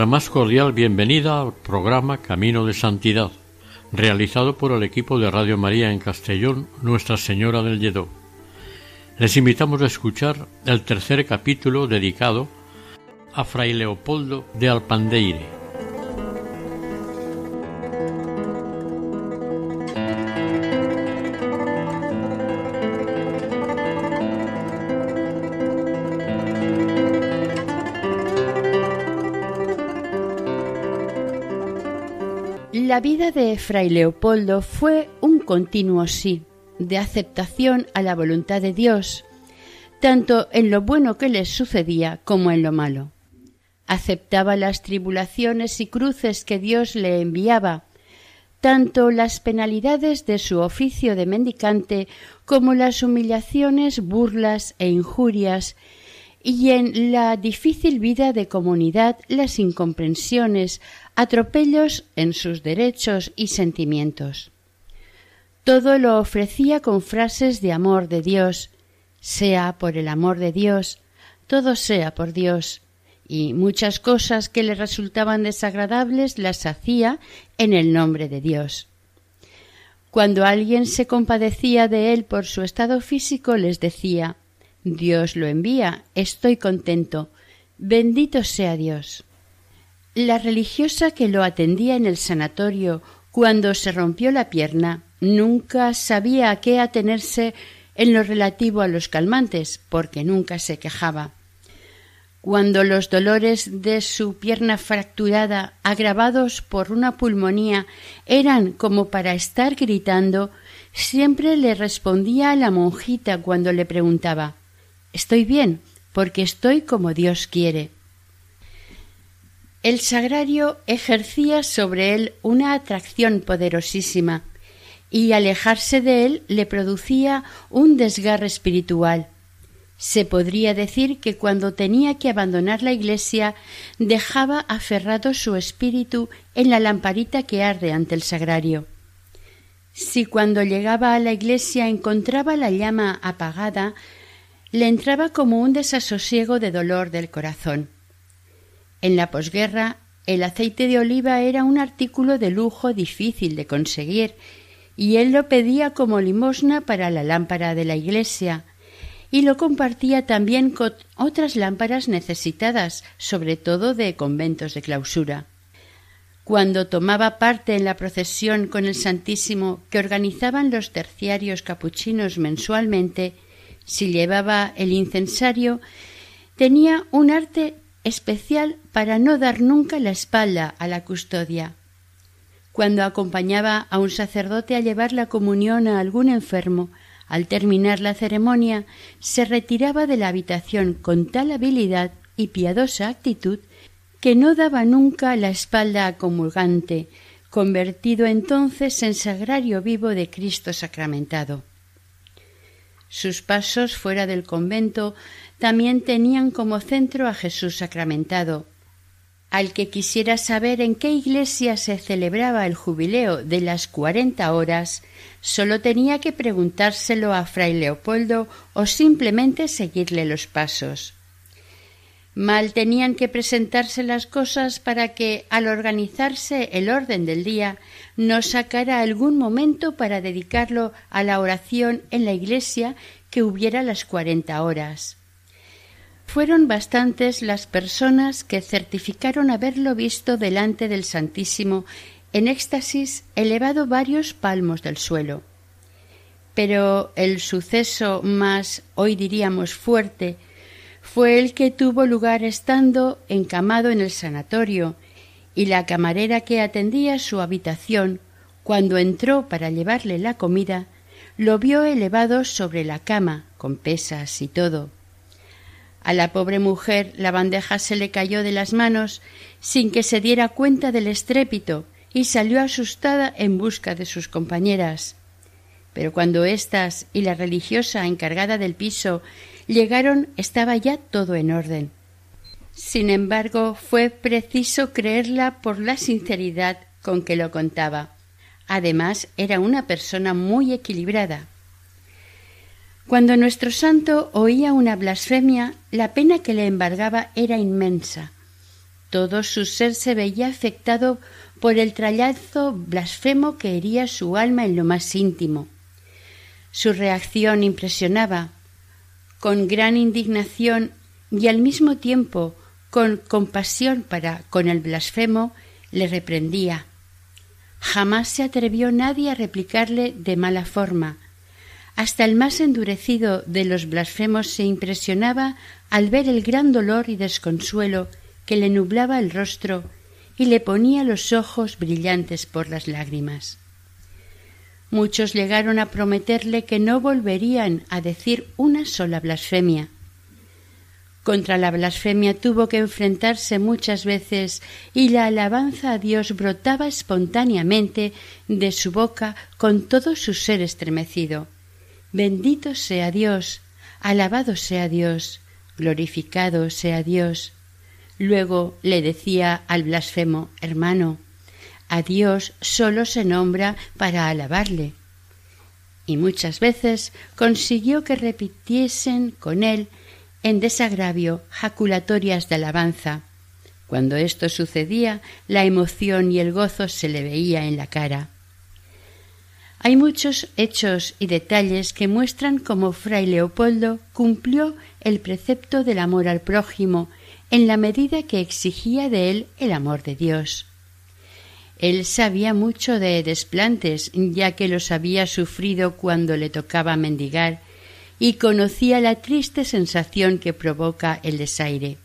Nuestra más cordial bienvenida al programa Camino de Santidad, realizado por el equipo de Radio María en Castellón, Nuestra Señora del Lledó. Les invitamos a escuchar el tercer capítulo dedicado a Fray Leopoldo de Alpandeire. La vida de Fray Leopoldo fue un continuo sí, de aceptación a la voluntad de Dios, tanto en lo bueno que le sucedía como en lo malo. Aceptaba las tribulaciones y cruces que Dios le enviaba, tanto las penalidades de su oficio de mendicante como las humillaciones, burlas e injurias, y en la difícil vida de comunidad las incomprensiones, atropellos en sus derechos y sentimientos. Todo lo ofrecía con frases de amor de Dios, sea por el amor de Dios, todo sea por Dios, y muchas cosas que le resultaban desagradables las hacía en el nombre de Dios. Cuando alguien se compadecía de él por su estado físico, les decía Dios lo envía, estoy contento, bendito sea Dios. La religiosa que lo atendía en el sanatorio cuando se rompió la pierna nunca sabía a qué atenerse en lo relativo a los calmantes, porque nunca se quejaba. Cuando los dolores de su pierna fracturada, agravados por una pulmonía, eran como para estar gritando, siempre le respondía a la monjita cuando le preguntaba Estoy bien, porque estoy como Dios quiere. El sagrario ejercía sobre él una atracción poderosísima, y alejarse de él le producía un desgarre espiritual. Se podría decir que cuando tenía que abandonar la iglesia dejaba aferrado su espíritu en la lamparita que arde ante el sagrario. Si cuando llegaba a la iglesia encontraba la llama apagada, le entraba como un desasosiego de dolor del corazón. En la posguerra, el aceite de oliva era un artículo de lujo difícil de conseguir, y él lo pedía como limosna para la lámpara de la iglesia, y lo compartía también con otras lámparas necesitadas, sobre todo de conventos de clausura. Cuando tomaba parte en la procesión con el Santísimo que organizaban los terciarios capuchinos mensualmente, si llevaba el incensario, tenía un arte especial para no dar nunca la espalda a la custodia. Cuando acompañaba a un sacerdote a llevar la comunión a algún enfermo, al terminar la ceremonia, se retiraba de la habitación con tal habilidad y piadosa actitud que no daba nunca la espalda a comulgante, convertido entonces en sagrario vivo de Cristo sacramentado. Sus pasos fuera del convento también tenían como centro a Jesús sacramentado. Al que quisiera saber en qué iglesia se celebraba el jubileo de las cuarenta horas, sólo tenía que preguntárselo a fray Leopoldo o simplemente seguirle los pasos. Mal tenían que presentarse las cosas para que, al organizarse el orden del día, no sacara algún momento para dedicarlo a la oración en la iglesia que hubiera las cuarenta horas. Fueron bastantes las personas que certificaron haberlo visto delante del Santísimo en éxtasis elevado varios palmos del suelo. Pero el suceso más, hoy diríamos, fuerte, fue el que tuvo lugar estando encamado en el sanatorio, y la camarera que atendía su habitación, cuando entró para llevarle la comida, lo vio elevado sobre la cama, con pesas y todo. A la pobre mujer la bandeja se le cayó de las manos sin que se diera cuenta del estrépito y salió asustada en busca de sus compañeras. Pero cuando éstas y la religiosa encargada del piso llegaron estaba ya todo en orden. Sin embargo, fue preciso creerla por la sinceridad con que lo contaba. Además, era una persona muy equilibrada. Cuando nuestro santo oía una blasfemia, la pena que le embargaba era inmensa. Todo su ser se veía afectado por el trallazo blasfemo que hería su alma en lo más íntimo. Su reacción impresionaba. Con gran indignación y al mismo tiempo con compasión para con el blasfemo, le reprendía. Jamás se atrevió nadie a replicarle de mala forma, hasta el más endurecido de los blasfemos se impresionaba al ver el gran dolor y desconsuelo que le nublaba el rostro y le ponía los ojos brillantes por las lágrimas. Muchos llegaron a prometerle que no volverían a decir una sola blasfemia. Contra la blasfemia tuvo que enfrentarse muchas veces y la alabanza a Dios brotaba espontáneamente de su boca con todo su ser estremecido. Bendito sea Dios, alabado sea Dios, glorificado sea Dios. Luego le decía al blasfemo, hermano, a Dios sólo se nombra para alabarle. Y muchas veces consiguió que repitiesen con él en desagravio jaculatorias de alabanza. Cuando esto sucedía, la emoción y el gozo se le veía en la cara. Hay muchos hechos y detalles que muestran cómo Fray Leopoldo cumplió el precepto del amor al prójimo en la medida que exigía de él el amor de Dios. Él sabía mucho de desplantes, ya que los había sufrido cuando le tocaba mendigar, y conocía la triste sensación que provoca el desaire.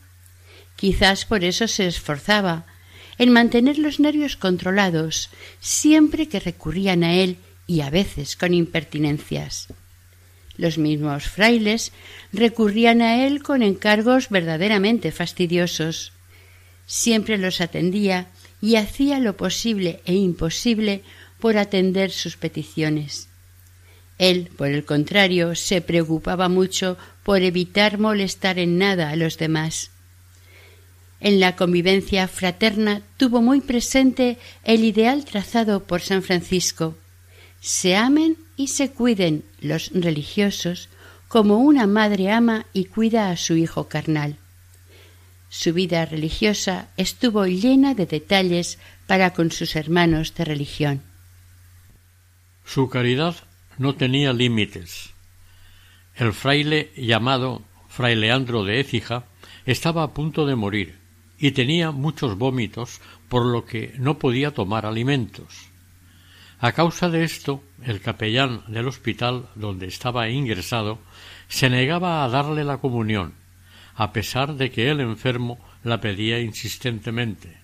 Quizás por eso se esforzaba en mantener los nervios controlados siempre que recurrían a él y a veces con impertinencias. Los mismos frailes recurrían a él con encargos verdaderamente fastidiosos. Siempre los atendía y hacía lo posible e imposible por atender sus peticiones. Él, por el contrario, se preocupaba mucho por evitar molestar en nada a los demás. En la convivencia fraterna tuvo muy presente el ideal trazado por San Francisco se amen y se cuiden los religiosos como una madre ama y cuida a su hijo carnal. Su vida religiosa estuvo llena de detalles para con sus hermanos de religión. Su caridad no tenía límites. El fraile llamado Fray Leandro de Écija estaba a punto de morir y tenía muchos vómitos por lo que no podía tomar alimentos. A causa de esto, el capellán del hospital donde estaba ingresado se negaba a darle la comunión, a pesar de que el enfermo la pedía insistentemente.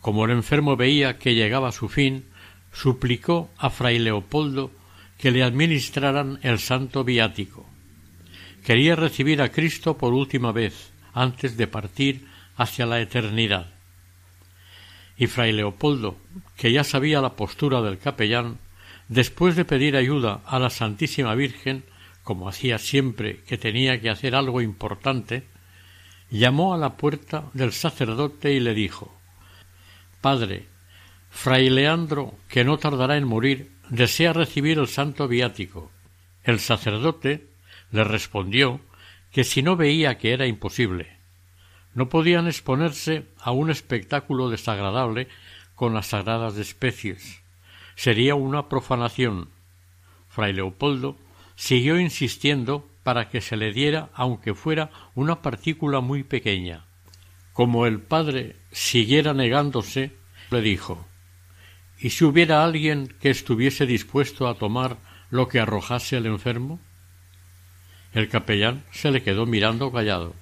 Como el enfermo veía que llegaba su fin, suplicó a fray Leopoldo que le administraran el santo viático. Quería recibir a Cristo por última vez antes de partir hacia la eternidad y fray Leopoldo, que ya sabía la postura del capellán, después de pedir ayuda a la Santísima Virgen, como hacía siempre que tenía que hacer algo importante, llamó a la puerta del sacerdote y le dijo Padre, fray Leandro, que no tardará en morir, desea recibir el santo viático. El sacerdote le respondió que si no veía que era imposible, no podían exponerse a un espectáculo desagradable con las sagradas especies. Sería una profanación. Fray Leopoldo siguió insistiendo para que se le diera aunque fuera una partícula muy pequeña. Como el padre siguiera negándose, le dijo ¿Y si hubiera alguien que estuviese dispuesto a tomar lo que arrojase el enfermo? El capellán se le quedó mirando callado,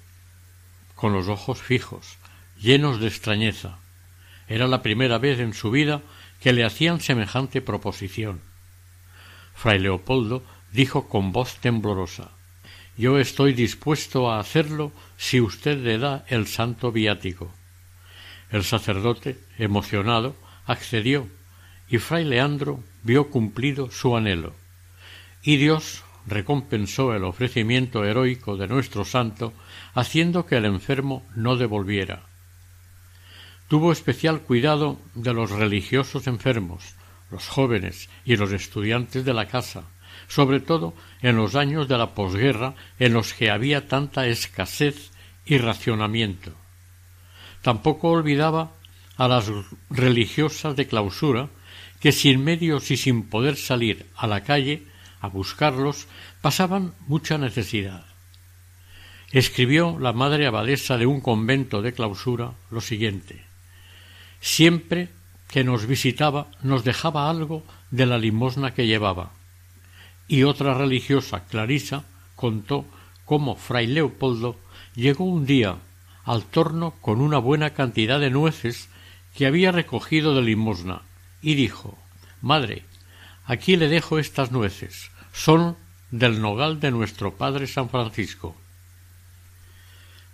con los ojos fijos, llenos de extrañeza. Era la primera vez en su vida que le hacían semejante proposición. Fray Leopoldo dijo con voz temblorosa Yo estoy dispuesto a hacerlo si usted le da el santo viático. El sacerdote, emocionado, accedió, y fray Leandro vio cumplido su anhelo. Y Dios recompensó el ofrecimiento heroico de nuestro santo, haciendo que el enfermo no devolviera. Tuvo especial cuidado de los religiosos enfermos, los jóvenes y los estudiantes de la casa, sobre todo en los años de la posguerra en los que había tanta escasez y racionamiento. Tampoco olvidaba a las religiosas de clausura que sin medios y sin poder salir a la calle a buscarlos pasaban mucha necesidad. Escribió la madre abadesa de un convento de clausura lo siguiente Siempre que nos visitaba nos dejaba algo de la limosna que llevaba. Y otra religiosa, Clarisa, contó cómo fray Leopoldo llegó un día al torno con una buena cantidad de nueces que había recogido de limosna y dijo Madre, aquí le dejo estas nueces, son del nogal de nuestro padre San Francisco.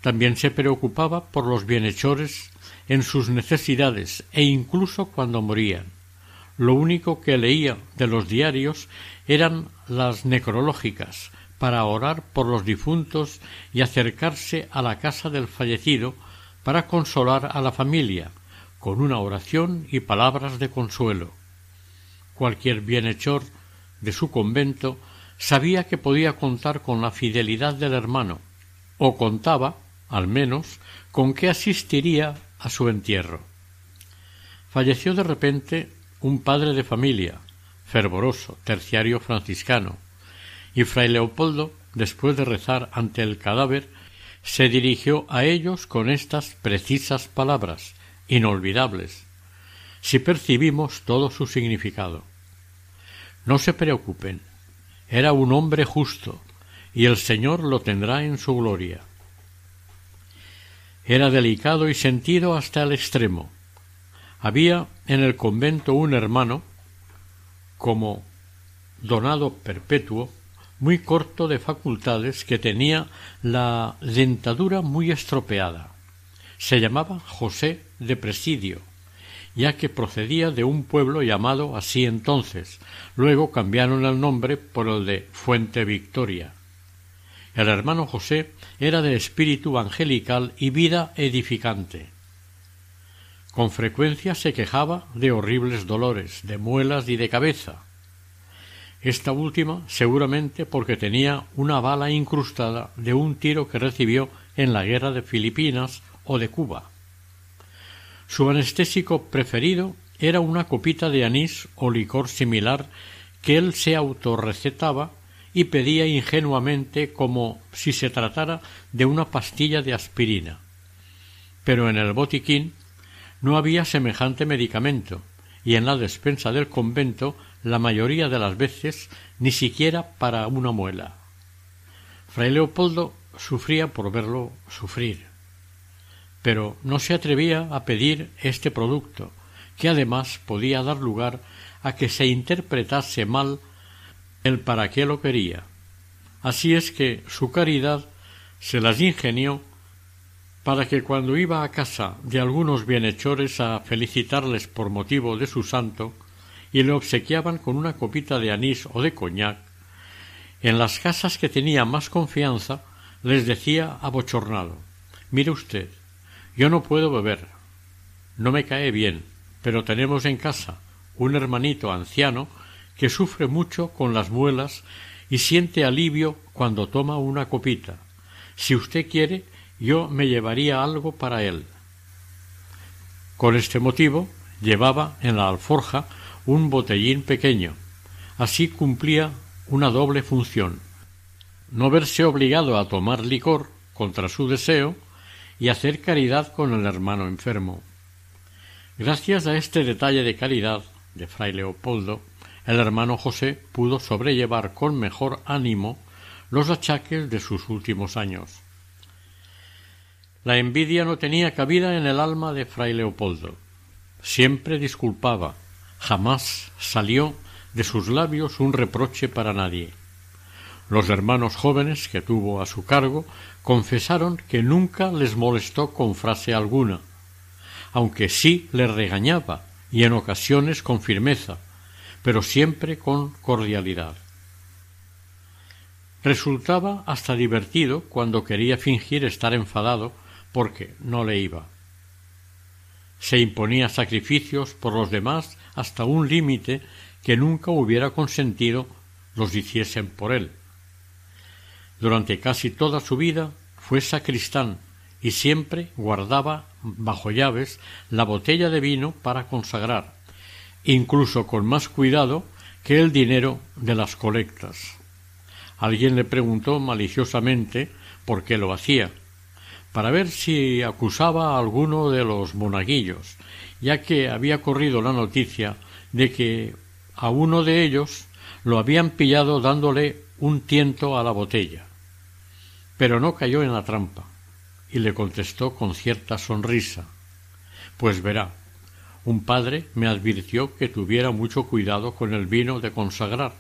También se preocupaba por los bienhechores en sus necesidades e incluso cuando morían. Lo único que leía de los diarios eran las necrológicas para orar por los difuntos y acercarse a la casa del fallecido para consolar a la familia con una oración y palabras de consuelo. Cualquier bienhechor de su convento sabía que podía contar con la fidelidad del hermano, o contaba, al menos, con que asistiría a su entierro. Falleció de repente un padre de familia, fervoroso, terciario franciscano, y fray Leopoldo, después de rezar ante el cadáver, se dirigió a ellos con estas precisas palabras, inolvidables, si percibimos todo su significado. No se preocupen, era un hombre justo, y el Señor lo tendrá en su gloria. Era delicado y sentido hasta el extremo. Había en el convento un hermano, como donado perpetuo, muy corto de facultades, que tenía la dentadura muy estropeada. Se llamaba José de Presidio, ya que procedía de un pueblo llamado así entonces. Luego cambiaron el nombre por el de Fuente Victoria. El hermano José era de espíritu angelical y vida edificante. Con frecuencia se quejaba de horribles dolores, de muelas y de cabeza. Esta última seguramente porque tenía una bala incrustada de un tiro que recibió en la guerra de Filipinas o de Cuba. Su anestésico preferido era una copita de anís o licor similar que él se autorrecetaba y pedía ingenuamente como si se tratara de una pastilla de aspirina. Pero en el botiquín no había semejante medicamento, y en la despensa del convento la mayoría de las veces ni siquiera para una muela. Fray Leopoldo sufría por verlo sufrir, pero no se atrevía a pedir este producto, que además podía dar lugar a que se interpretase mal el para qué lo quería. Así es que su caridad se las ingenió para que cuando iba a casa de algunos bienhechores a felicitarles por motivo de su santo y le obsequiaban con una copita de anís o de coñac, en las casas que tenía más confianza les decía abochornado Mire usted, yo no puedo beber, no me cae bien, pero tenemos en casa un hermanito anciano que sufre mucho con las muelas y siente alivio cuando toma una copita. Si usted quiere, yo me llevaría algo para él. Con este motivo llevaba en la alforja un botellín pequeño. Así cumplía una doble función no verse obligado a tomar licor contra su deseo y hacer caridad con el hermano enfermo. Gracias a este detalle de caridad de fray Leopoldo, el hermano José pudo sobrellevar con mejor ánimo los achaques de sus últimos años. La envidia no tenía cabida en el alma de fray Leopoldo. Siempre disculpaba, jamás salió de sus labios un reproche para nadie. Los hermanos jóvenes que tuvo a su cargo confesaron que nunca les molestó con frase alguna, aunque sí les regañaba y en ocasiones con firmeza, pero siempre con cordialidad. Resultaba hasta divertido cuando quería fingir estar enfadado porque no le iba. Se imponía sacrificios por los demás hasta un límite que nunca hubiera consentido los hiciesen por él. Durante casi toda su vida fue sacristán y siempre guardaba bajo llaves la botella de vino para consagrar, incluso con más cuidado que el dinero de las colectas. Alguien le preguntó maliciosamente por qué lo hacía, para ver si acusaba a alguno de los monaguillos, ya que había corrido la noticia de que a uno de ellos lo habían pillado dándole un tiento a la botella. Pero no cayó en la trampa, y le contestó con cierta sonrisa Pues verá, un padre me advirtió que tuviera mucho cuidado con el vino de consagrar,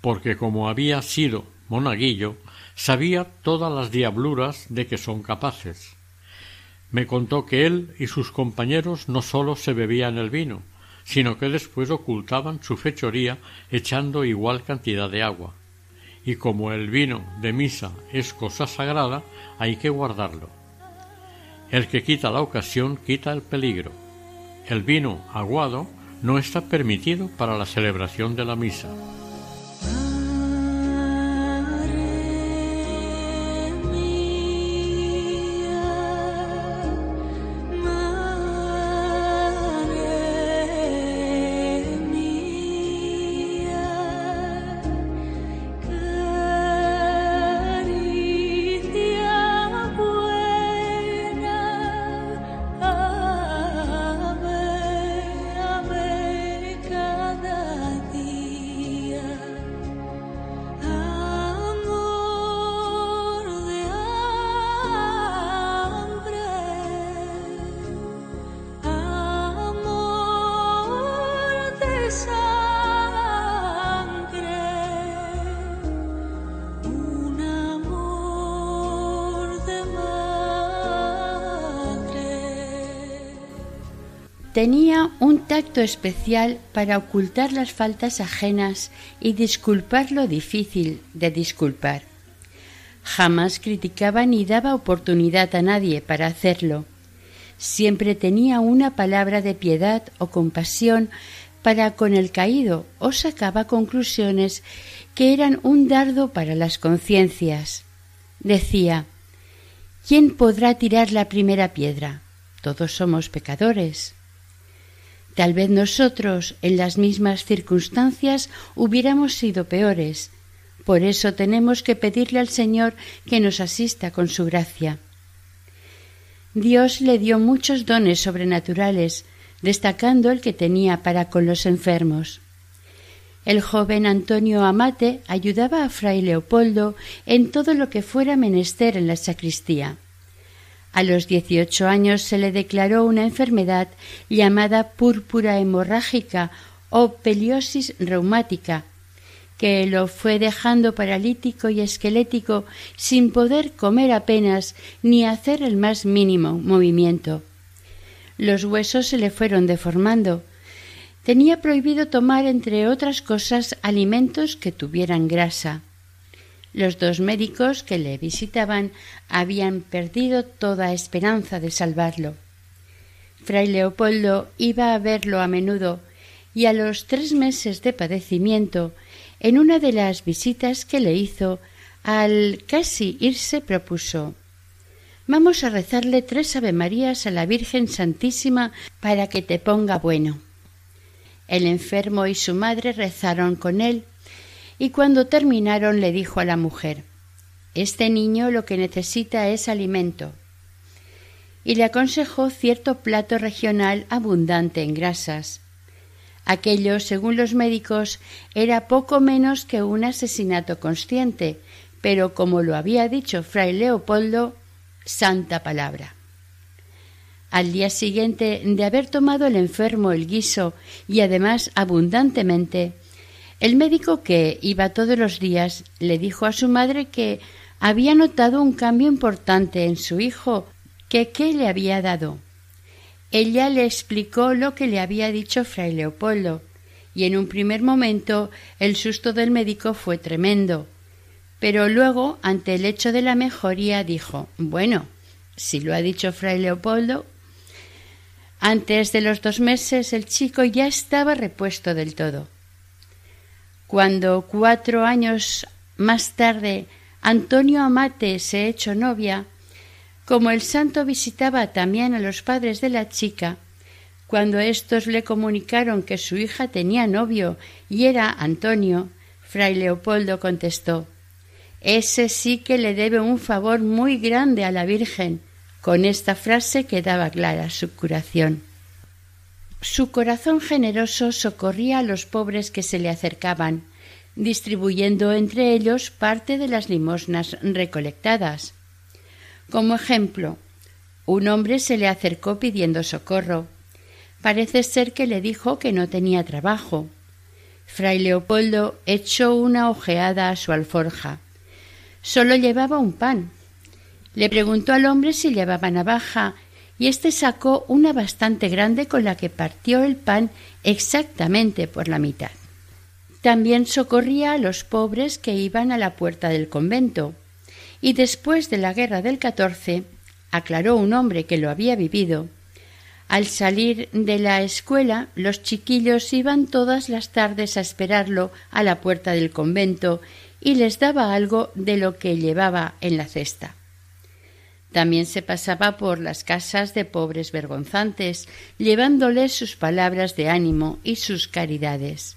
porque como había sido monaguillo, sabía todas las diabluras de que son capaces. Me contó que él y sus compañeros no sólo se bebían el vino, sino que después ocultaban su fechoría echando igual cantidad de agua. Y como el vino de misa es cosa sagrada, hay que guardarlo. El que quita la ocasión quita el peligro. El vino aguado no está permitido para la celebración de la misa. Tenía un tacto especial para ocultar las faltas ajenas y disculpar lo difícil de disculpar. Jamás criticaba ni daba oportunidad a nadie para hacerlo. Siempre tenía una palabra de piedad o compasión para con el caído o sacaba conclusiones que eran un dardo para las conciencias. Decía ¿Quién podrá tirar la primera piedra? Todos somos pecadores. Tal vez nosotros, en las mismas circunstancias, hubiéramos sido peores. Por eso tenemos que pedirle al Señor que nos asista con su gracia. Dios le dio muchos dones sobrenaturales, destacando el que tenía para con los enfermos. El joven Antonio Amate ayudaba a fray Leopoldo en todo lo que fuera menester en la sacristía. A los dieciocho años se le declaró una enfermedad llamada púrpura hemorrágica o peliosis reumática, que lo fue dejando paralítico y esquelético sin poder comer apenas ni hacer el más mínimo movimiento. Los huesos se le fueron deformando. Tenía prohibido tomar, entre otras cosas, alimentos que tuvieran grasa. Los dos médicos que le visitaban habían perdido toda esperanza de salvarlo. Fray Leopoldo iba a verlo a menudo y a los tres meses de padecimiento, en una de las visitas que le hizo, al casi irse propuso Vamos a rezarle tres Avemarías a la Virgen Santísima para que te ponga bueno. El enfermo y su madre rezaron con él y cuando terminaron le dijo a la mujer Este niño lo que necesita es alimento. Y le aconsejó cierto plato regional abundante en grasas. Aquello, según los médicos, era poco menos que un asesinato consciente, pero como lo había dicho fray Leopoldo, santa palabra. Al día siguiente de haber tomado el enfermo el guiso y además abundantemente, el médico que iba todos los días le dijo a su madre que había notado un cambio importante en su hijo que qué le había dado. Ella le explicó lo que le había dicho fray Leopoldo, y en un primer momento el susto del médico fue tremendo. Pero luego, ante el hecho de la mejoría, dijo Bueno, si lo ha dicho fray Leopoldo. Antes de los dos meses el chico ya estaba repuesto del todo. Cuando cuatro años más tarde Antonio Amate se echó novia, como el santo visitaba también a los padres de la chica, cuando éstos le comunicaron que su hija tenía novio y era Antonio, fray Leopoldo contestó Ese sí que le debe un favor muy grande a la Virgen. Con esta frase quedaba clara su curación. Su corazón generoso socorría a los pobres que se le acercaban, distribuyendo entre ellos parte de las limosnas recolectadas. Como ejemplo, un hombre se le acercó pidiendo socorro. Parece ser que le dijo que no tenía trabajo. Fray Leopoldo echó una ojeada a su alforja. Solo llevaba un pan. Le preguntó al hombre si llevaba navaja y éste sacó una bastante grande con la que partió el pan exactamente por la mitad. También socorría a los pobres que iban a la puerta del convento y después de la guerra del catorce, aclaró un hombre que lo había vivido, al salir de la escuela los chiquillos iban todas las tardes a esperarlo a la puerta del convento y les daba algo de lo que llevaba en la cesta. También se pasaba por las casas de pobres vergonzantes, llevándoles sus palabras de ánimo y sus caridades.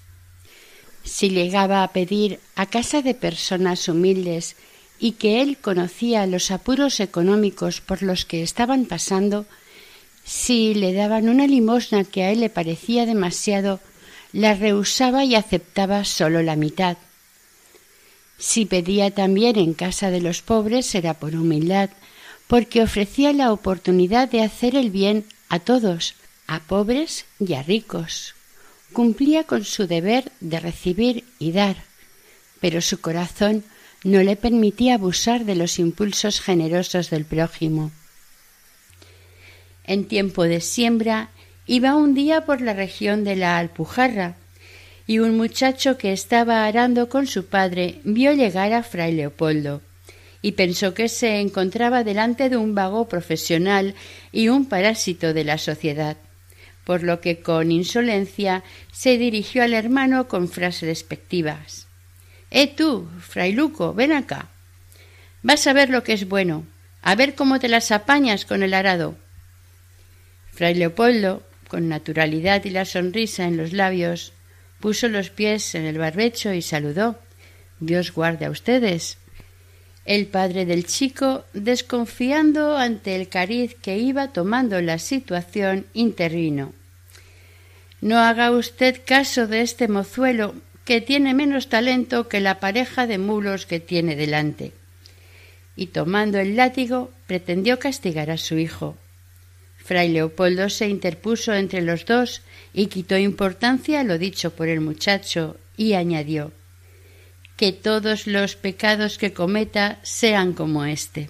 Si llegaba a pedir a casa de personas humildes y que él conocía los apuros económicos por los que estaban pasando, si le daban una limosna que a él le parecía demasiado, la rehusaba y aceptaba sólo la mitad. Si pedía también en casa de los pobres era por humildad, porque ofrecía la oportunidad de hacer el bien a todos, a pobres y a ricos. Cumplía con su deber de recibir y dar, pero su corazón no le permitía abusar de los impulsos generosos del prójimo. En tiempo de siembra iba un día por la región de la Alpujarra y un muchacho que estaba arando con su padre vio llegar a fray Leopoldo y pensó que se encontraba delante de un vago profesional y un parásito de la sociedad, por lo que con insolencia se dirigió al hermano con frases despectivas. Eh tú, frailuco, ven acá. Vas a ver lo que es bueno, a ver cómo te las apañas con el arado. Fray Leopoldo, con naturalidad y la sonrisa en los labios, puso los pies en el barbecho y saludó. Dios guarde a ustedes. El padre del chico, desconfiando ante el cariz que iba tomando la situación, intervino. No haga usted caso de este mozuelo, que tiene menos talento que la pareja de mulos que tiene delante. Y tomando el látigo, pretendió castigar a su hijo. Fray Leopoldo se interpuso entre los dos y quitó importancia a lo dicho por el muchacho y añadió que todos los pecados que cometa sean como éste.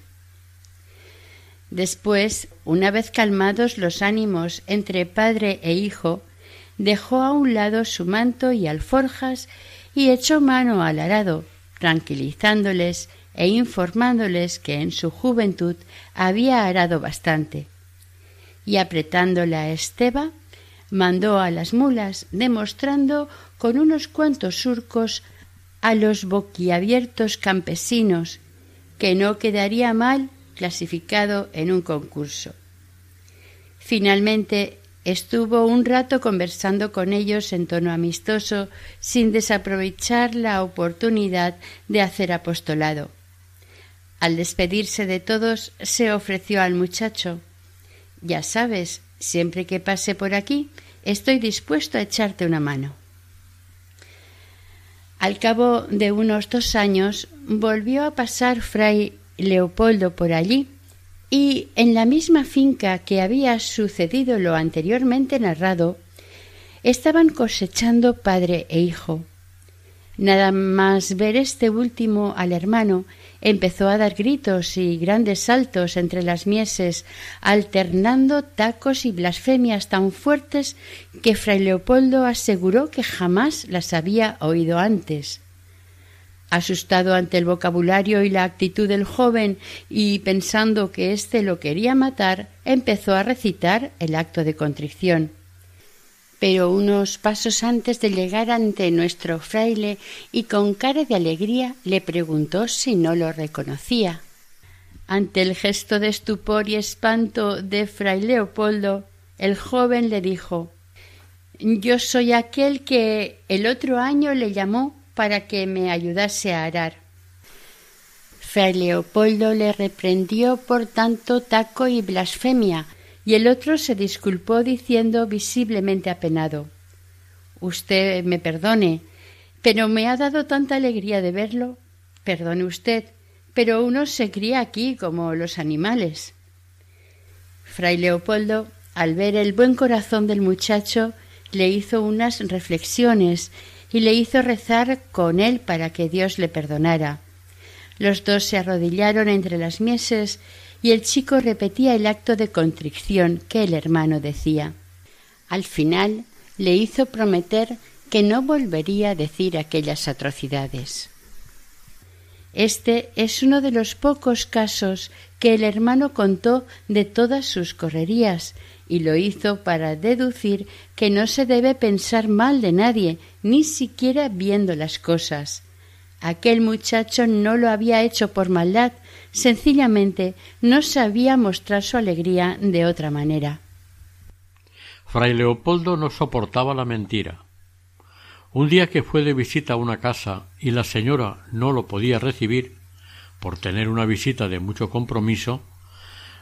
Después, una vez calmados los ánimos entre padre e hijo, dejó a un lado su manto y alforjas y echó mano al arado, tranquilizándoles e informándoles que en su juventud había arado bastante. Y apretando la esteba, mandó a las mulas, demostrando con unos cuantos surcos a los boquiabiertos campesinos que no quedaría mal clasificado en un concurso. Finalmente Estuvo un rato conversando con ellos en tono amistoso, sin desaprovechar la oportunidad de hacer apostolado. Al despedirse de todos, se ofreció al muchacho. Ya sabes, siempre que pase por aquí, estoy dispuesto a echarte una mano. Al cabo de unos dos años volvió a pasar fray Leopoldo por allí y en la misma finca que había sucedido lo anteriormente narrado, estaban cosechando padre e hijo. Nada más ver este último al hermano, empezó a dar gritos y grandes saltos entre las mieses, alternando tacos y blasfemias tan fuertes que fray Leopoldo aseguró que jamás las había oído antes. Asustado ante el vocabulario y la actitud del joven y pensando que éste lo quería matar, empezó a recitar el acto de contrición. Pero unos pasos antes de llegar ante nuestro fraile y con cara de alegría le preguntó si no lo reconocía. Ante el gesto de estupor y espanto de fray Leopoldo, el joven le dijo Yo soy aquel que el otro año le llamó para que me ayudase a arar. Fray Leopoldo le reprendió por tanto taco y blasfemia, y el otro se disculpó diciendo visiblemente apenado Usted me perdone, pero me ha dado tanta alegría de verlo. Perdone usted, pero uno se cría aquí como los animales. Fray Leopoldo, al ver el buen corazón del muchacho, le hizo unas reflexiones y le hizo rezar con él para que Dios le perdonara. Los dos se arrodillaron entre las mieses y el chico repetía el acto de contrición que el hermano decía. Al final le hizo prometer que no volvería a decir aquellas atrocidades. Este es uno de los pocos casos que el hermano contó de todas sus correrías y lo hizo para deducir que no se debe pensar mal de nadie, ni siquiera viendo las cosas. Aquel muchacho no lo había hecho por maldad, sencillamente no sabía mostrar su alegría de otra manera. Fray Leopoldo no soportaba la mentira. Un día que fue de visita a una casa y la señora no lo podía recibir, por tener una visita de mucho compromiso,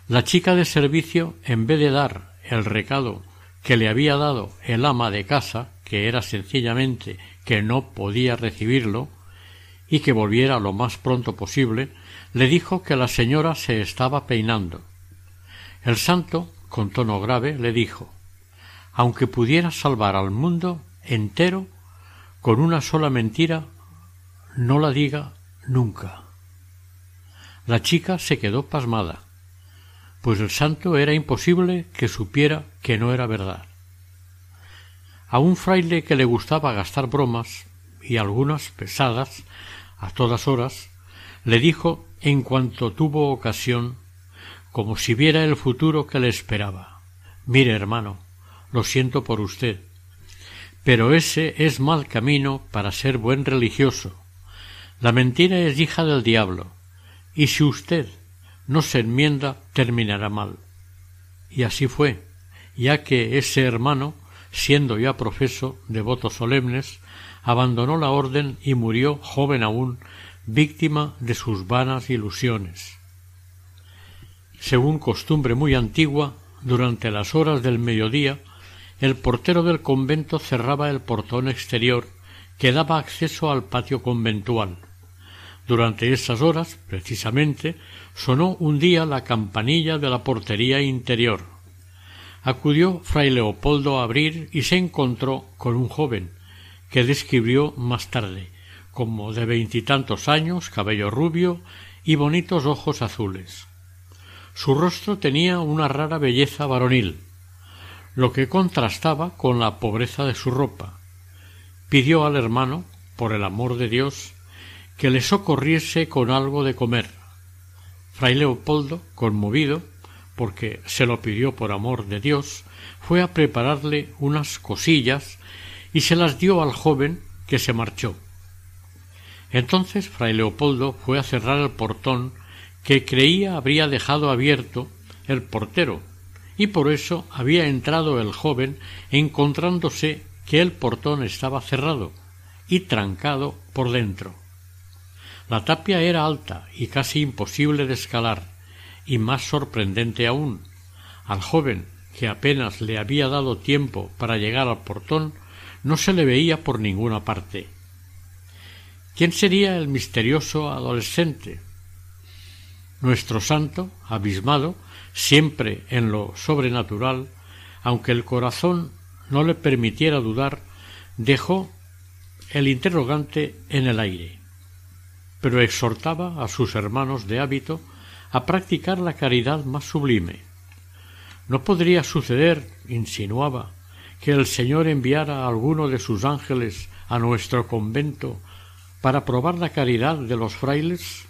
la chica de servicio, en vez de dar el recado que le había dado el ama de casa, que era sencillamente que no podía recibirlo, y que volviera lo más pronto posible, le dijo que la señora se estaba peinando. El santo, con tono grave, le dijo aunque pudiera salvar al mundo entero con una sola mentira, no la diga nunca. La chica se quedó pasmada pues el santo era imposible que supiera que no era verdad. A un fraile que le gustaba gastar bromas, y algunas pesadas, a todas horas, le dijo en cuanto tuvo ocasión, como si viera el futuro que le esperaba Mire, hermano, lo siento por usted, pero ese es mal camino para ser buen religioso. La mentira es hija del diablo, y si usted no se enmienda, terminará mal. Y así fue, ya que ese hermano, siendo ya profeso de votos solemnes, abandonó la orden y murió joven aún, víctima de sus vanas ilusiones. Según costumbre muy antigua, durante las horas del mediodía, el portero del convento cerraba el portón exterior que daba acceso al patio conventual. Durante esas horas, precisamente, sonó un día la campanilla de la portería interior. Acudió fray Leopoldo a abrir y se encontró con un joven, que describió más tarde, como de veintitantos años, cabello rubio y bonitos ojos azules. Su rostro tenía una rara belleza varonil, lo que contrastaba con la pobreza de su ropa. Pidió al hermano, por el amor de Dios, que le socorriese con algo de comer. Fray Leopoldo, conmovido, porque se lo pidió por amor de Dios, fue a prepararle unas cosillas y se las dio al joven que se marchó. Entonces fray Leopoldo fue a cerrar el portón que creía habría dejado abierto el portero, y por eso había entrado el joven encontrándose que el portón estaba cerrado y trancado por dentro. La tapia era alta y casi imposible de escalar, y más sorprendente aún, al joven, que apenas le había dado tiempo para llegar al portón, no se le veía por ninguna parte. ¿Quién sería el misterioso adolescente? Nuestro santo, abismado, siempre en lo sobrenatural, aunque el corazón no le permitiera dudar, dejó el interrogante en el aire, pero exhortaba a sus hermanos de hábito a practicar la caridad más sublime. No podría suceder, insinuaba, que el Señor enviara a alguno de sus ángeles a nuestro convento para probar la caridad de los frailes?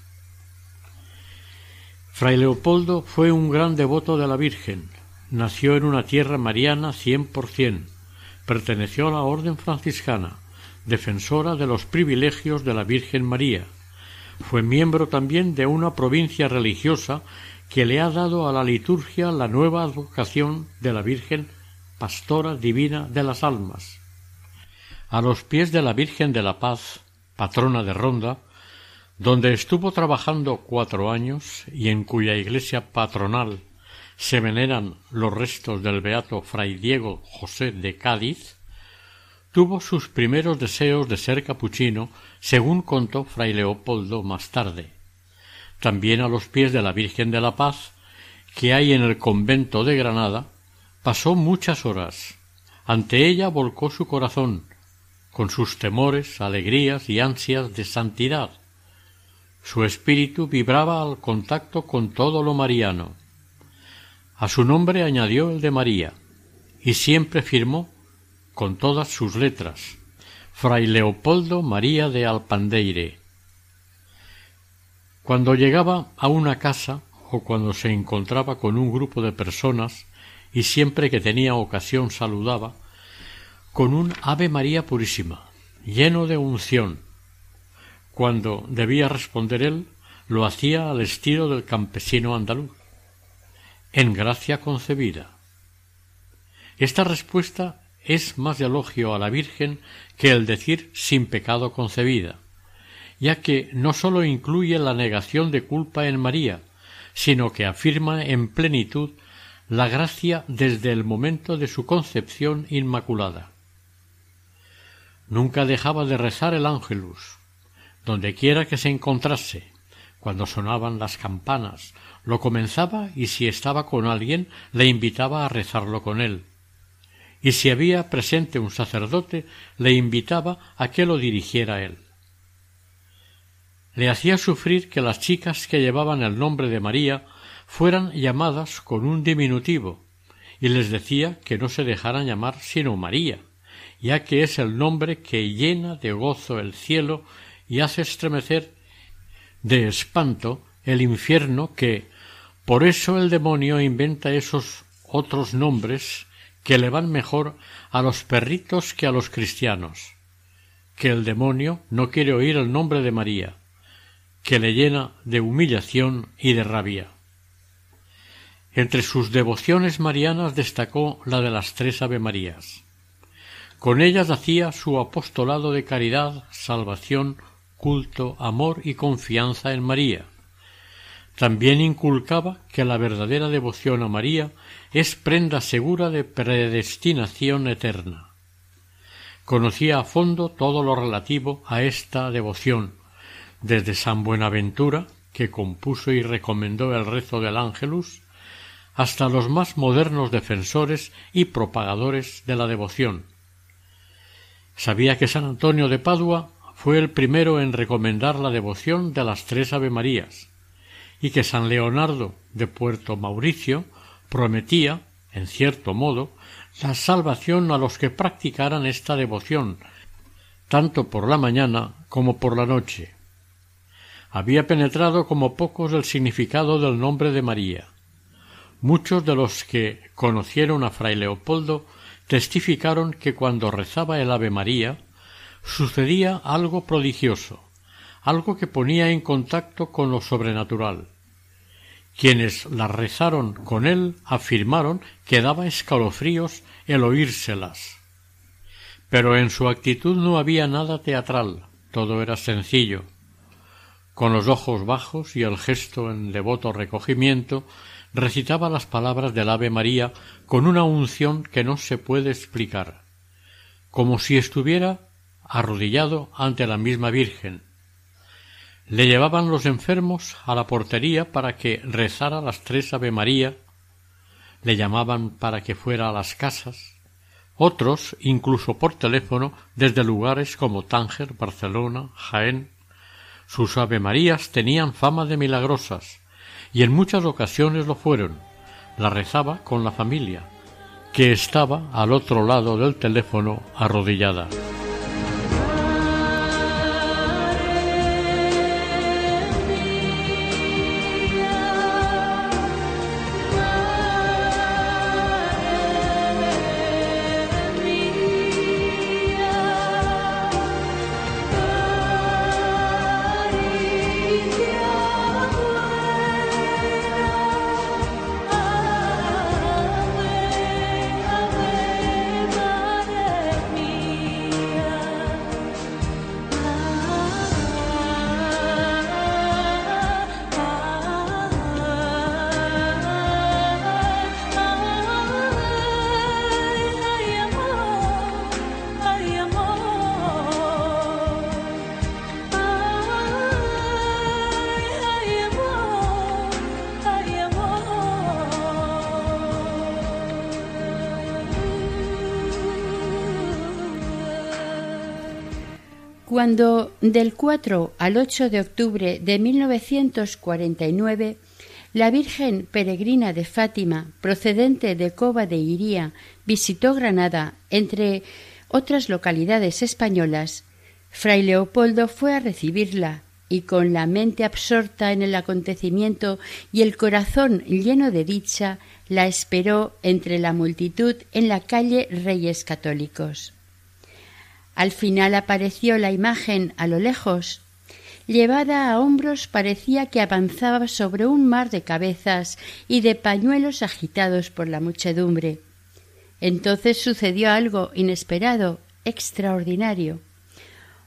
Fray Leopoldo fue un gran devoto de la Virgen. Nació en una tierra mariana cien por cien. Perteneció a la orden franciscana, defensora de los privilegios de la Virgen María. Fue miembro también de una provincia religiosa que le ha dado a la liturgia la nueva advocación de la Virgen Pastora Divina de las Almas. A los pies de la Virgen de la Paz, patrona de Ronda, donde estuvo trabajando cuatro años y en cuya iglesia patronal se veneran los restos del beato fray Diego José de Cádiz, tuvo sus primeros deseos de ser capuchino, según contó fray Leopoldo más tarde. También a los pies de la Virgen de la Paz, que hay en el convento de Granada, pasó muchas horas. Ante ella volcó su corazón, con sus temores, alegrías y ansias de santidad. Su espíritu vibraba al contacto con todo lo mariano. A su nombre añadió el de María, y siempre firmó, con todas sus letras, Fray Leopoldo María de Alpandeire. Cuando llegaba a una casa o cuando se encontraba con un grupo de personas y siempre que tenía ocasión saludaba, con un Ave María Purísima, lleno de unción. Cuando debía responder él, lo hacía al estilo del campesino andaluz, en gracia concebida. Esta respuesta es más de elogio a la Virgen que el decir sin pecado concebida, ya que no sólo incluye la negación de culpa en María, sino que afirma en plenitud la gracia desde el momento de su concepción inmaculada. Nunca dejaba de rezar el ángelus. Donde quiera que se encontrase, cuando sonaban las campanas, lo comenzaba y si estaba con alguien le invitaba a rezarlo con él. Y si había presente un sacerdote, le invitaba a que lo dirigiera él. Le hacía sufrir que las chicas que llevaban el nombre de María fueran llamadas con un diminutivo, y les decía que no se dejaran llamar sino María, ya que es el nombre que llena de gozo el cielo y hace estremecer de espanto el infierno que por eso el demonio inventa esos otros nombres que le van mejor a los perritos que a los cristianos, que el demonio no quiere oír el nombre de María, que le llena de humillación y de rabia. Entre sus devociones marianas destacó la de las tres Ave Marías. Con ellas hacía su apostolado de caridad, salvación, culto, amor y confianza en María. También inculcaba que la verdadera devoción a María es prenda segura de predestinación eterna. Conocía a fondo todo lo relativo a esta devoción, desde San Buenaventura, que compuso y recomendó el rezo del Ángelus, hasta los más modernos defensores y propagadores de la devoción, Sabía que San Antonio de Padua fue el primero en recomendar la devoción de las tres Ave Marías, y que San Leonardo de Puerto Mauricio prometía, en cierto modo, la salvación a los que practicaran esta devoción, tanto por la mañana como por la noche. Había penetrado como pocos el significado del nombre de María. Muchos de los que conocieron a fray Leopoldo testificaron que cuando rezaba el Ave María sucedía algo prodigioso, algo que ponía en contacto con lo sobrenatural. Quienes la rezaron con él afirmaron que daba escalofríos el oírselas. Pero en su actitud no había nada teatral, todo era sencillo. con los ojos bajos y el gesto en devoto recogimiento, recitaba las palabras del Ave María con una unción que no se puede explicar, como si estuviera arrodillado ante la misma Virgen. Le llevaban los enfermos a la portería para que rezara las tres Ave María, le llamaban para que fuera a las casas, otros incluso por teléfono desde lugares como Tánger, Barcelona, Jaén, sus Ave Marías tenían fama de milagrosas, y en muchas ocasiones lo fueron. La rezaba con la familia, que estaba al otro lado del teléfono arrodillada. Cuando del 4 al 8 de octubre de 1949 la Virgen Peregrina de Fátima, procedente de Cova de Iría, visitó Granada, entre otras localidades españolas, Fray Leopoldo fue a recibirla y con la mente absorta en el acontecimiento y el corazón lleno de dicha, la esperó entre la multitud en la calle Reyes Católicos. Al final apareció la imagen a lo lejos. Llevada a hombros parecía que avanzaba sobre un mar de cabezas y de pañuelos agitados por la muchedumbre. Entonces sucedió algo inesperado, extraordinario.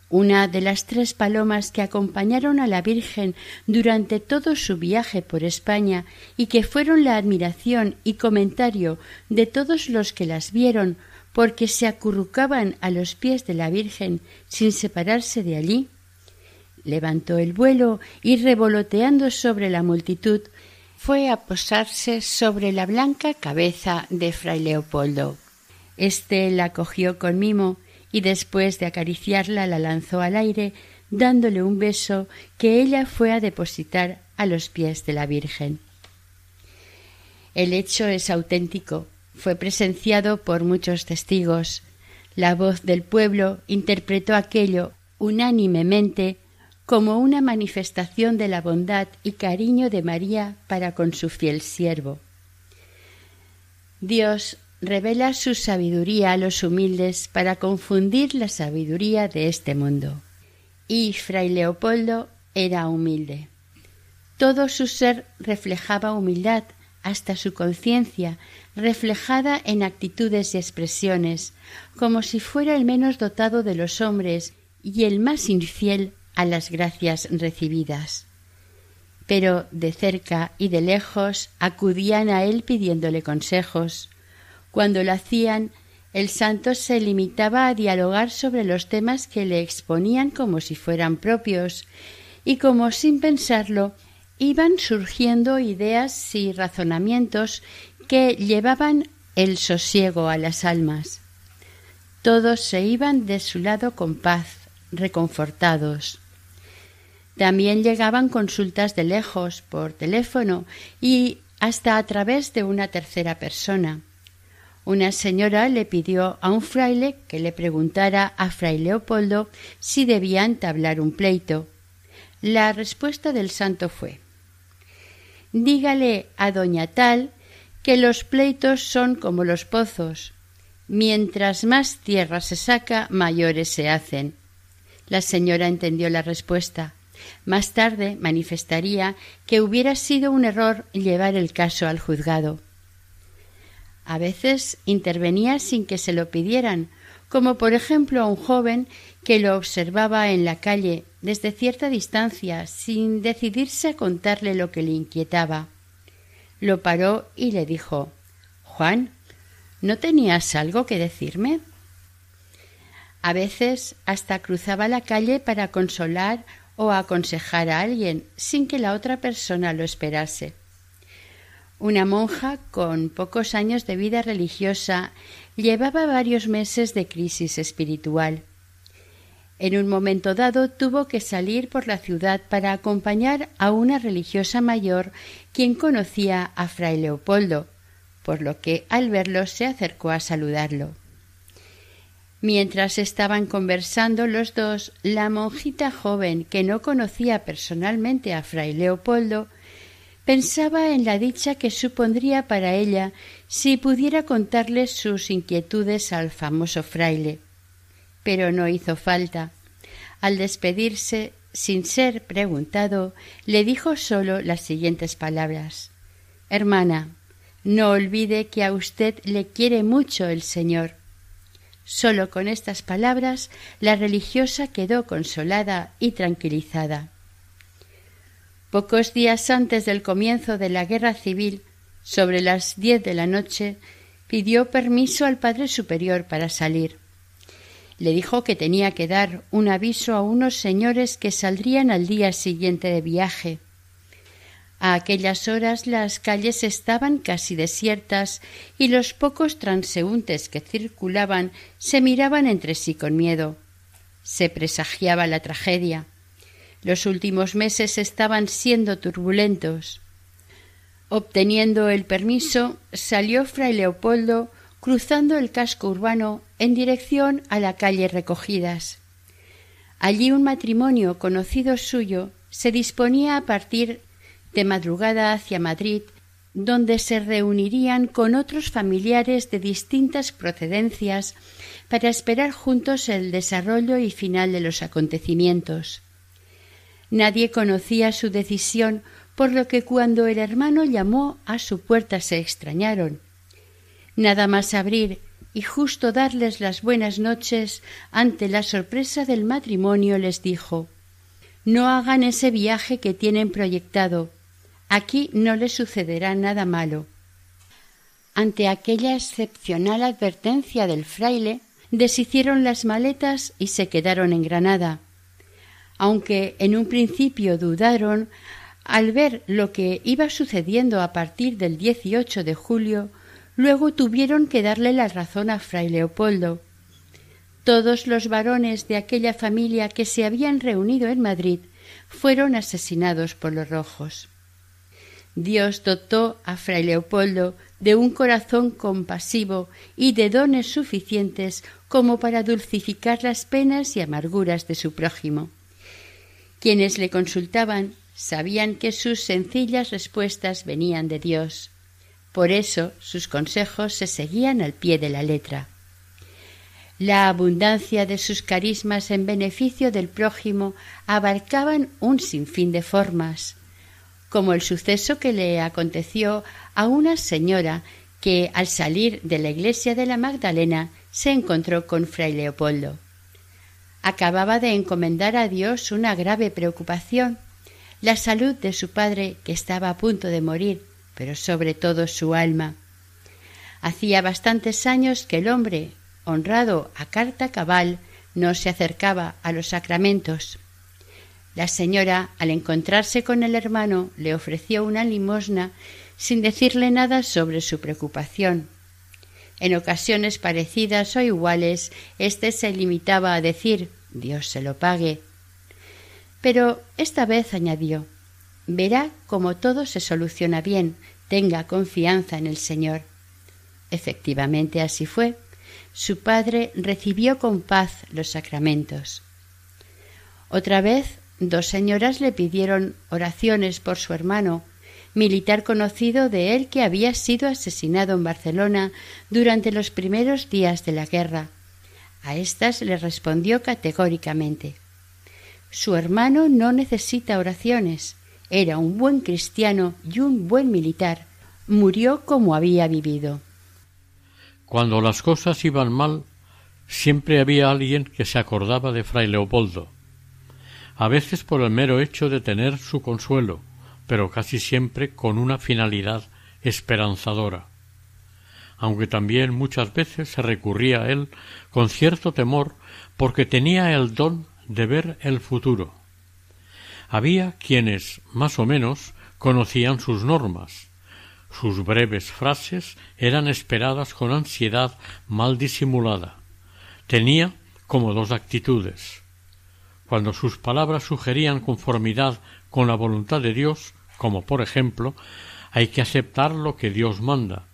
Una de las tres palomas que acompañaron a la Virgen durante todo su viaje por España y que fueron la admiración y comentario de todos los que las vieron porque se acurrucaban a los pies de la Virgen sin separarse de allí. Levantó el vuelo y revoloteando sobre la multitud fue a posarse sobre la blanca cabeza de fray Leopoldo. Este la cogió con mimo y después de acariciarla la lanzó al aire, dándole un beso que ella fue a depositar a los pies de la Virgen. El hecho es auténtico, fue presenciado por muchos testigos. La voz del pueblo interpretó aquello unánimemente como una manifestación de la bondad y cariño de María para con su fiel siervo. Dios revela su sabiduría a los humildes para confundir la sabiduría de este mundo. Y Fray Leopoldo era humilde. Todo su ser reflejaba humildad, hasta su conciencia, reflejada en actitudes y expresiones, como si fuera el menos dotado de los hombres y el más infiel a las gracias recibidas. Pero de cerca y de lejos acudían a él pidiéndole consejos. Cuando lo hacían, el santo se limitaba a dialogar sobre los temas que le exponían como si fueran propios, y como sin pensarlo iban surgiendo ideas y razonamientos que llevaban el sosiego a las almas. Todos se iban de su lado con paz, reconfortados. También llegaban consultas de lejos, por teléfono y hasta a través de una tercera persona. Una señora le pidió a un fraile que le preguntara a fray Leopoldo si debía entablar un pleito. La respuesta del santo fue dígale a doña tal que los pleitos son como los pozos. Mientras más tierra se saca, mayores se hacen. La señora entendió la respuesta. Más tarde manifestaría que hubiera sido un error llevar el caso al juzgado. A veces intervenía sin que se lo pidieran, como por ejemplo a un joven que lo observaba en la calle desde cierta distancia sin decidirse a contarle lo que le inquietaba. Lo paró y le dijo Juan, ¿no tenías algo que decirme? A veces hasta cruzaba la calle para consolar o aconsejar a alguien sin que la otra persona lo esperase. Una monja con pocos años de vida religiosa llevaba varios meses de crisis espiritual. En un momento dado tuvo que salir por la ciudad para acompañar a una religiosa mayor quien conocía a fray Leopoldo, por lo que al verlo se acercó a saludarlo. Mientras estaban conversando los dos, la monjita joven, que no conocía personalmente a fray Leopoldo, pensaba en la dicha que supondría para ella si pudiera contarle sus inquietudes al famoso fraile. Pero no hizo falta. Al despedirse, sin ser preguntado, le dijo solo las siguientes palabras Hermana, no olvide que a usted le quiere mucho el Señor. Solo con estas palabras la religiosa quedó consolada y tranquilizada. Pocos días antes del comienzo de la guerra civil, sobre las diez de la noche, pidió permiso al Padre Superior para salir. Le dijo que tenía que dar un aviso a unos señores que saldrían al día siguiente de viaje. A aquellas horas las calles estaban casi desiertas y los pocos transeúntes que circulaban se miraban entre sí con miedo. Se presagiaba la tragedia. Los últimos meses estaban siendo turbulentos. Obteniendo el permiso, salió fray Leopoldo cruzando el casco urbano en dirección a la calle Recogidas. Allí un matrimonio conocido suyo se disponía a partir de madrugada hacia Madrid, donde se reunirían con otros familiares de distintas procedencias para esperar juntos el desarrollo y final de los acontecimientos. Nadie conocía su decisión, por lo que cuando el hermano llamó a su puerta se extrañaron. Nada más abrir y justo darles las buenas noches ante la sorpresa del matrimonio les dijo No hagan ese viaje que tienen proyectado, Aquí no le sucederá nada malo. Ante aquella excepcional advertencia del fraile, deshicieron las maletas y se quedaron en Granada. Aunque en un principio dudaron, al ver lo que iba sucediendo a partir del 18 de julio, luego tuvieron que darle la razón a fray Leopoldo. Todos los varones de aquella familia que se habían reunido en Madrid fueron asesinados por los rojos. Dios dotó a fray Leopoldo de un corazón compasivo y de dones suficientes como para dulcificar las penas y amarguras de su prójimo. Quienes le consultaban sabían que sus sencillas respuestas venían de Dios. Por eso sus consejos se seguían al pie de la letra. La abundancia de sus carismas en beneficio del prójimo abarcaban un sinfín de formas, como el suceso que le aconteció a una señora que al salir de la iglesia de la Magdalena se encontró con fray Leopoldo. Acababa de encomendar a Dios una grave preocupación, la salud de su padre que estaba a punto de morir, pero sobre todo su alma. Hacía bastantes años que el hombre, honrado a carta cabal, no se acercaba a los sacramentos. La señora, al encontrarse con el hermano, le ofreció una limosna sin decirle nada sobre su preocupación. En ocasiones parecidas o iguales, éste se limitaba a decir Dios se lo pague. Pero esta vez añadió Verá cómo todo se soluciona bien, tenga confianza en el Señor. Efectivamente así fue. Su padre recibió con paz los sacramentos. Otra vez Dos señoras le pidieron oraciones por su hermano, militar conocido de él que había sido asesinado en Barcelona durante los primeros días de la guerra. A éstas le respondió categóricamente Su hermano no necesita oraciones. Era un buen cristiano y un buen militar. Murió como había vivido. Cuando las cosas iban mal, siempre había alguien que se acordaba de fray Leopoldo, a veces por el mero hecho de tener su consuelo, pero casi siempre con una finalidad esperanzadora aunque también muchas veces se recurría a él con cierto temor porque tenía el don de ver el futuro. Había quienes, más o menos, conocían sus normas. Sus breves frases eran esperadas con ansiedad mal disimulada. Tenía como dos actitudes. Cuando sus palabras sugerían conformidad con la voluntad de Dios, como por ejemplo, hay que aceptar lo que Dios manda,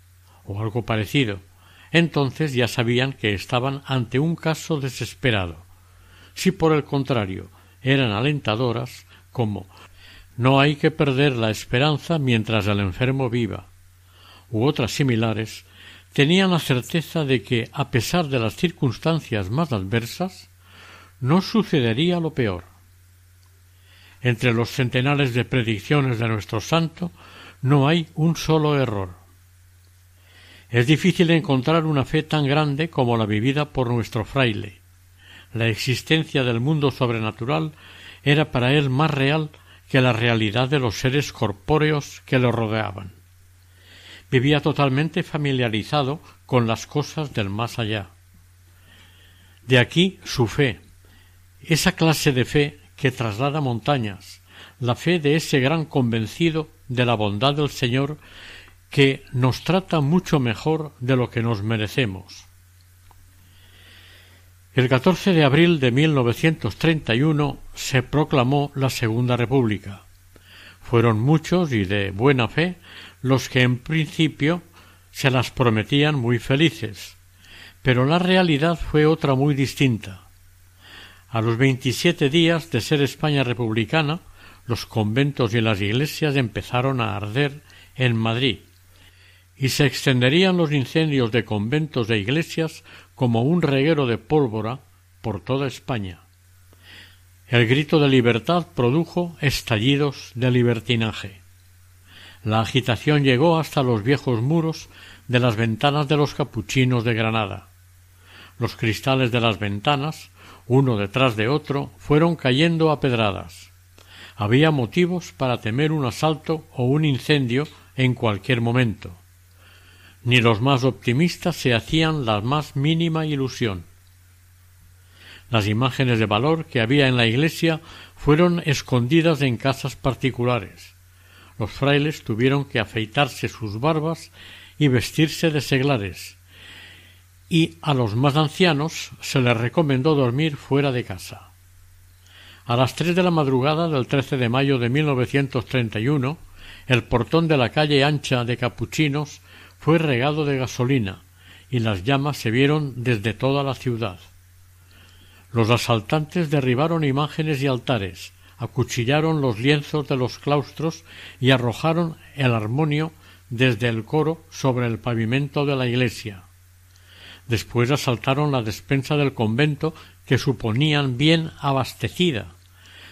o algo parecido, entonces ya sabían que estaban ante un caso desesperado. Si por el contrario eran alentadoras, como no hay que perder la esperanza mientras el enfermo viva, u otras similares, tenían la certeza de que, a pesar de las circunstancias más adversas, no sucedería lo peor. Entre los centenares de predicciones de nuestro santo no hay un solo error. Es difícil encontrar una fe tan grande como la vivida por nuestro fraile. La existencia del mundo sobrenatural era para él más real que la realidad de los seres corpóreos que lo rodeaban. Vivía totalmente familiarizado con las cosas del más allá. De aquí su fe, esa clase de fe que traslada montañas, la fe de ese gran convencido de la bondad del Señor que nos trata mucho mejor de lo que nos merecemos. El 14 de abril de 1931 se proclamó la Segunda República. Fueron muchos y de buena fe los que en principio se las prometían muy felices, pero la realidad fue otra muy distinta. A los veintisiete días de ser España republicana, los conventos y las iglesias empezaron a arder en Madrid, y se extenderían los incendios de conventos e iglesias como un reguero de pólvora por toda España. El grito de libertad produjo estallidos de libertinaje. La agitación llegó hasta los viejos muros de las ventanas de los capuchinos de Granada. Los cristales de las ventanas, uno detrás de otro, fueron cayendo a pedradas. Había motivos para temer un asalto o un incendio en cualquier momento ni los más optimistas se hacían la más mínima ilusión. Las imágenes de valor que había en la iglesia fueron escondidas en casas particulares. Los frailes tuvieron que afeitarse sus barbas y vestirse de seglares, y a los más ancianos se les recomendó dormir fuera de casa. A las tres de la madrugada del 13 de mayo de 1931, el portón de la calle ancha de Capuchinos fue regado de gasolina y las llamas se vieron desde toda la ciudad. Los asaltantes derribaron imágenes y altares, acuchillaron los lienzos de los claustros y arrojaron el armonio desde el coro sobre el pavimento de la iglesia. Después asaltaron la despensa del convento que suponían bien abastecida,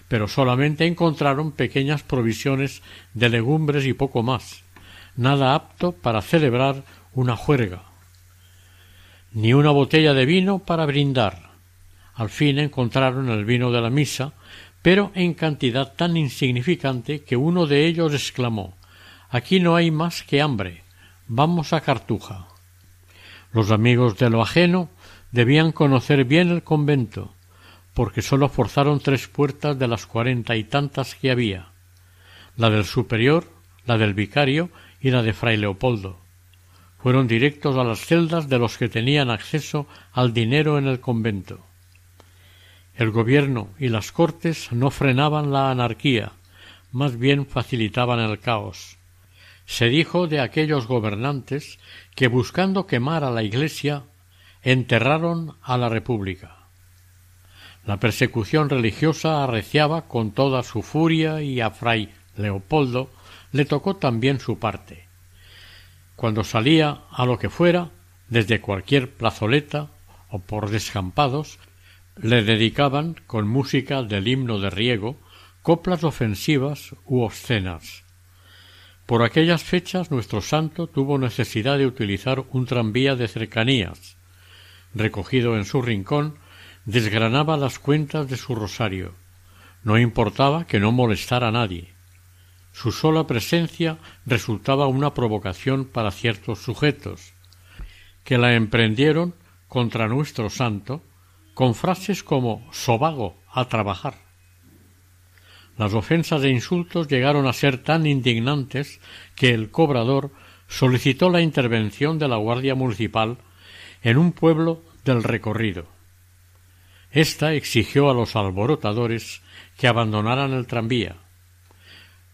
pero solamente encontraron pequeñas provisiones de legumbres y poco más nada apto para celebrar una juerga, ni una botella de vino para brindar. Al fin encontraron el vino de la misa, pero en cantidad tan insignificante que uno de ellos exclamó Aquí no hay más que hambre. Vamos a Cartuja. Los amigos de lo ajeno debían conocer bien el convento, porque sólo forzaron tres puertas de las cuarenta y tantas que había la del superior, la del vicario y la de fray Leopoldo. Fueron directos a las celdas de los que tenían acceso al dinero en el convento. El gobierno y las cortes no frenaban la anarquía, más bien facilitaban el caos. Se dijo de aquellos gobernantes que buscando quemar a la Iglesia enterraron a la República. La persecución religiosa arreciaba con toda su furia y a fray Leopoldo le tocó también su parte. Cuando salía a lo que fuera, desde cualquier plazoleta o por descampados, le dedicaban, con música del himno de riego, coplas ofensivas u obscenas. Por aquellas fechas nuestro santo tuvo necesidad de utilizar un tranvía de cercanías. recogido en su rincón, desgranaba las cuentas de su rosario. No importaba que no molestara a nadie. Su sola presencia resultaba una provocación para ciertos sujetos, que la emprendieron contra nuestro santo con frases como sobago a trabajar. Las ofensas e insultos llegaron a ser tan indignantes que el cobrador solicitó la intervención de la Guardia Municipal en un pueblo del recorrido. Esta exigió a los alborotadores que abandonaran el tranvía.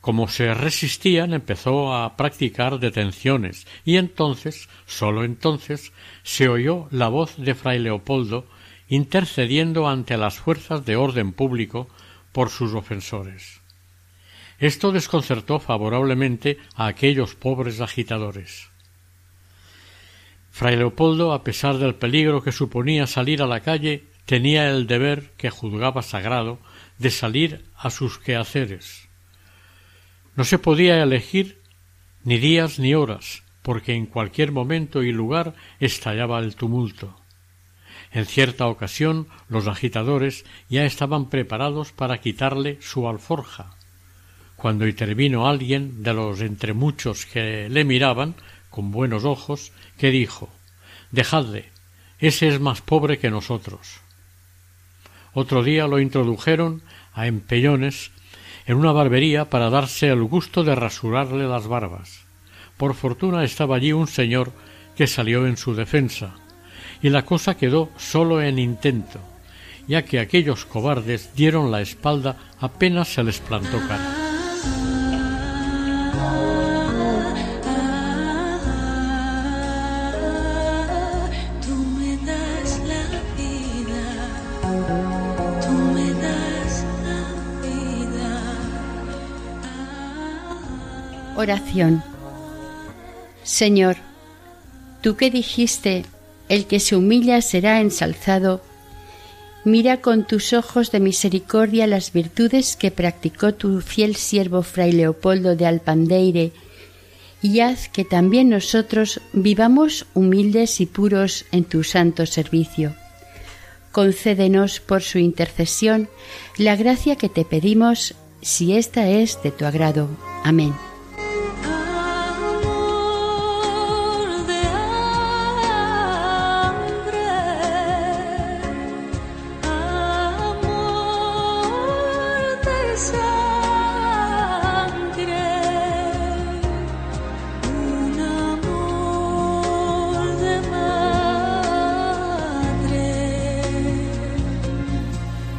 Como se resistían, empezó a practicar detenciones, y entonces, sólo entonces, se oyó la voz de fray Leopoldo intercediendo ante las fuerzas de orden público por sus ofensores. Esto desconcertó favorablemente a aquellos pobres agitadores. Fray Leopoldo, a pesar del peligro que suponía salir a la calle, tenía el deber que juzgaba sagrado de salir a sus quehaceres. No se podía elegir ni días ni horas, porque en cualquier momento y lugar estallaba el tumulto. En cierta ocasión los agitadores ya estaban preparados para quitarle su alforja, cuando intervino alguien de los entre muchos que le miraban con buenos ojos, que dijo Dejadle, ese es más pobre que nosotros. Otro día lo introdujeron a empellones en una barbería para darse el gusto de rasurarle las barbas. Por fortuna estaba allí un señor que salió en su defensa, y la cosa quedó solo en intento, ya que aquellos cobardes dieron la espalda apenas se les plantó cara. Oración. Señor, tú que dijiste, el que se humilla será ensalzado, mira con tus ojos de misericordia las virtudes que practicó tu fiel siervo Fray Leopoldo de Alpandeire, y haz que también nosotros vivamos humildes y puros en tu santo servicio. Concédenos por su intercesión la gracia que te pedimos, si esta es de tu agrado. Amén.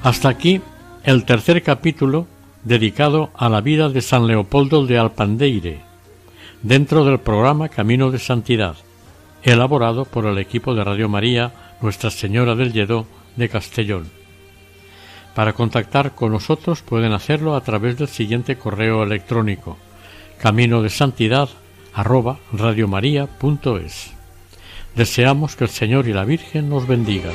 Hasta aquí el tercer capítulo dedicado a la vida de San Leopoldo de Alpandeire, dentro del programa Camino de Santidad, elaborado por el equipo de Radio María Nuestra Señora del Lledó de Castellón. Para contactar con nosotros pueden hacerlo a través del siguiente correo electrónico camino de santidad arroba Deseamos que el Señor y la Virgen nos bendigan.